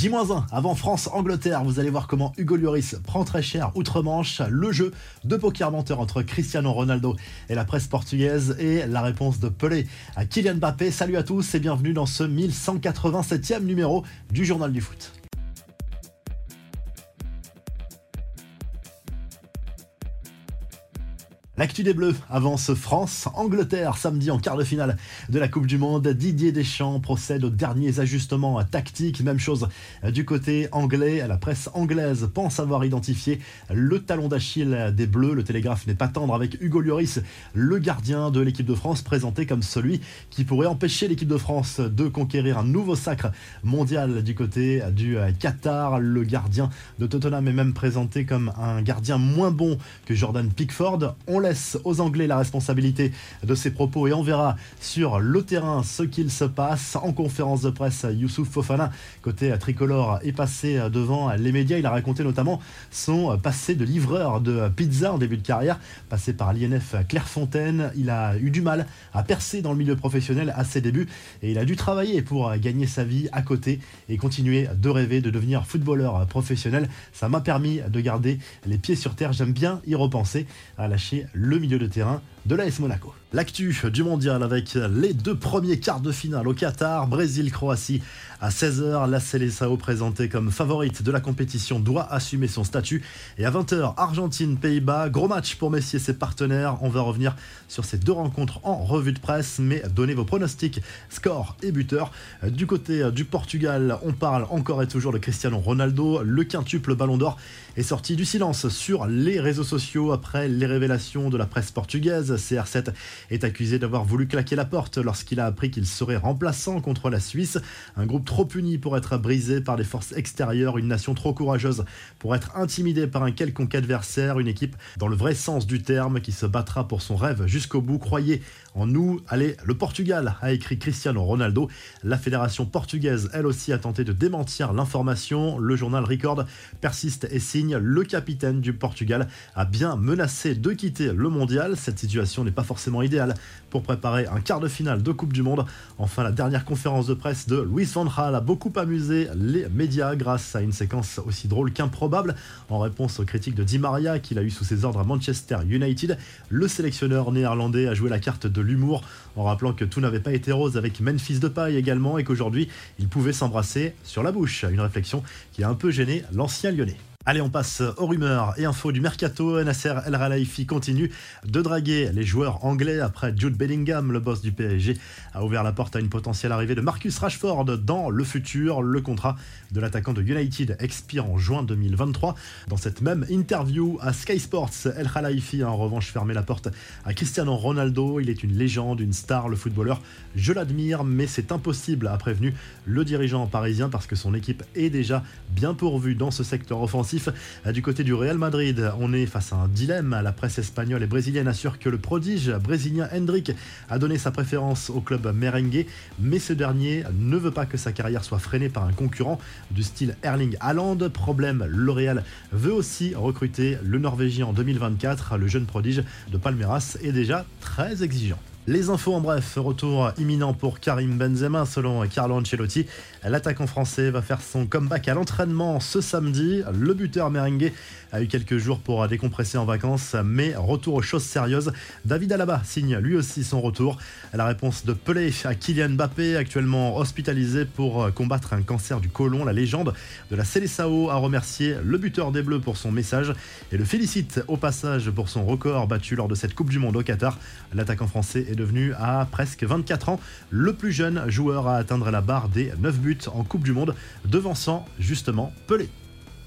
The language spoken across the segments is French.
J-1 avant France-Angleterre, vous allez voir comment Hugo Lloris prend très cher outre-Manche le jeu de poker menteur entre Cristiano Ronaldo et la presse portugaise et la réponse de Pelé à Kylian Mbappé. Salut à tous et bienvenue dans ce 1187e numéro du Journal du Foot. L'actu des Bleus avance France-Angleterre samedi en quart de finale de la Coupe du Monde. Didier Deschamps procède aux derniers ajustements tactiques. Même chose du côté anglais. La presse anglaise pense avoir identifié le talon d'Achille des Bleus. Le télégraphe n'est pas tendre avec Hugo Lloris, le gardien de l'équipe de France, présenté comme celui qui pourrait empêcher l'équipe de France de conquérir un nouveau sacre mondial du côté du Qatar. Le gardien de Tottenham est même présenté comme un gardien moins bon que Jordan Pickford. Aux Anglais la responsabilité de ses propos et on verra sur le terrain ce qu'il se passe. En conférence de presse, Youssouf Fofana, côté tricolore, est passé devant les médias. Il a raconté notamment son passé de livreur de pizza en début de carrière, passé par l'INF Clairefontaine. Il a eu du mal à percer dans le milieu professionnel à ses débuts et il a dû travailler pour gagner sa vie à côté et continuer de rêver de devenir footballeur professionnel. Ça m'a permis de garder les pieds sur terre. J'aime bien y repenser à lâcher le milieu de terrain de l'AS Monaco. L'actu du mondial avec les deux premiers quarts de finale au Qatar, Brésil-Croatie à 16h. La Seleção présentée comme favorite de la compétition doit assumer son statut. Et à 20h, Argentine-Pays-Bas, gros match pour Messi et ses partenaires. On va revenir sur ces deux rencontres en revue de presse, mais donnez vos pronostics, score et buteur. Du côté du Portugal, on parle encore et toujours de Cristiano Ronaldo. Le quintuple ballon d'or est sorti du silence sur les réseaux sociaux après les révélations de la presse portugaise. CR7 est accusé d'avoir voulu claquer la porte lorsqu'il a appris qu'il serait remplaçant contre la Suisse. Un groupe trop uni pour être brisé par des forces extérieures, une nation trop courageuse pour être intimidée par un quelconque adversaire, une équipe dans le vrai sens du terme qui se battra pour son rêve jusqu'au bout. Croyez en nous. Allez, le Portugal a écrit Cristiano Ronaldo. La fédération portugaise, elle aussi, a tenté de démentir l'information. Le journal Record persiste et signe le capitaine du Portugal a bien menacé de quitter le mondial. Cette situation n'est pas forcément pour préparer un quart de finale de Coupe du Monde. Enfin, la dernière conférence de presse de Luis van Gaal a beaucoup amusé les médias grâce à une séquence aussi drôle qu'improbable. En réponse aux critiques de Di Maria qu'il a eu sous ses ordres à Manchester United, le sélectionneur néerlandais a joué la carte de l'humour en rappelant que tout n'avait pas été rose avec Memphis de paille également et qu'aujourd'hui il pouvait s'embrasser sur la bouche. Une réflexion qui a un peu gêné l'ancien lyonnais. Allez, on passe aux rumeurs et infos du mercato. Nasser El Khelaifi continue de draguer les joueurs anglais après Jude Bellingham, le boss du PSG, a ouvert la porte à une potentielle arrivée de Marcus Rashford dans le futur. Le contrat de l'attaquant de United expire en juin 2023. Dans cette même interview à Sky Sports, El Khelaifi a en revanche fermé la porte à Cristiano Ronaldo. Il est une légende, une star, le footballeur. Je l'admire, mais c'est impossible, a prévenu le dirigeant parisien parce que son équipe est déjà bien pourvue dans ce secteur offensif euh, du côté du Real Madrid, on est face à un dilemme. La presse espagnole et brésilienne assure que le prodige brésilien Hendrik a donné sa préférence au club merengue, mais ce dernier ne veut pas que sa carrière soit freinée par un concurrent du style Erling Haaland. Problème, le Real veut aussi recruter le Norvégien en 2024. Le jeune prodige de Palmeiras est déjà très exigeant. Les infos en bref, retour imminent pour Karim Benzema selon Carlo Ancelotti. L'attaquant français va faire son comeback à l'entraînement ce samedi. Le buteur merengue a eu quelques jours pour décompresser en vacances, mais retour aux choses sérieuses. David Alaba signe lui aussi son retour. La réponse de Pelé à Kylian Mbappé, actuellement hospitalisé pour combattre un cancer du côlon. La légende de la Célessao a remercié le buteur des Bleus pour son message et le félicite au passage pour son record battu lors de cette Coupe du Monde au Qatar. L'attaquant français est devenu à presque 24 ans le plus jeune joueur à atteindre la barre des 9 buts en Coupe du Monde, devançant justement Pelé.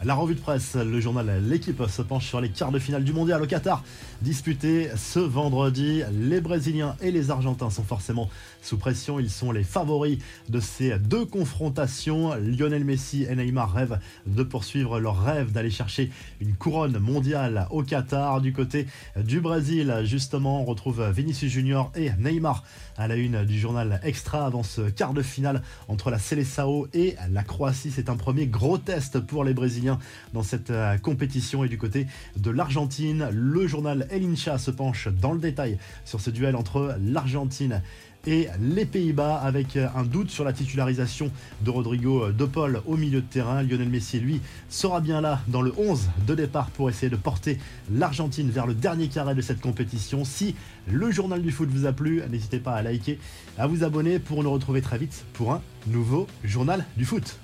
La revue de presse, le journal L'équipe se penche sur les quarts de finale du mondial au Qatar, disputé ce vendredi. Les Brésiliens et les Argentins sont forcément sous pression. Ils sont les favoris de ces deux confrontations. Lionel Messi et Neymar rêvent de poursuivre leur rêve d'aller chercher une couronne mondiale au Qatar. Du côté du Brésil, justement, on retrouve Vinicius Junior et Neymar à la une du journal Extra avant ce quart de finale entre la Seleção et la Croatie. C'est un premier gros test pour les Brésiliens dans cette euh, compétition. Et du côté de l'Argentine, le journal El Incha se penche dans le détail sur ce duel entre l'Argentine et les Pays-Bas avec un doute sur la titularisation de Rodrigo De Paul au milieu de terrain. Lionel Messi, lui, sera bien là dans le 11 de départ pour essayer de porter l'Argentine vers le dernier carré de cette compétition. Si le journal du foot vous a plu, n'hésitez pas à liker, à vous abonner pour nous retrouver très vite pour un nouveau journal du foot.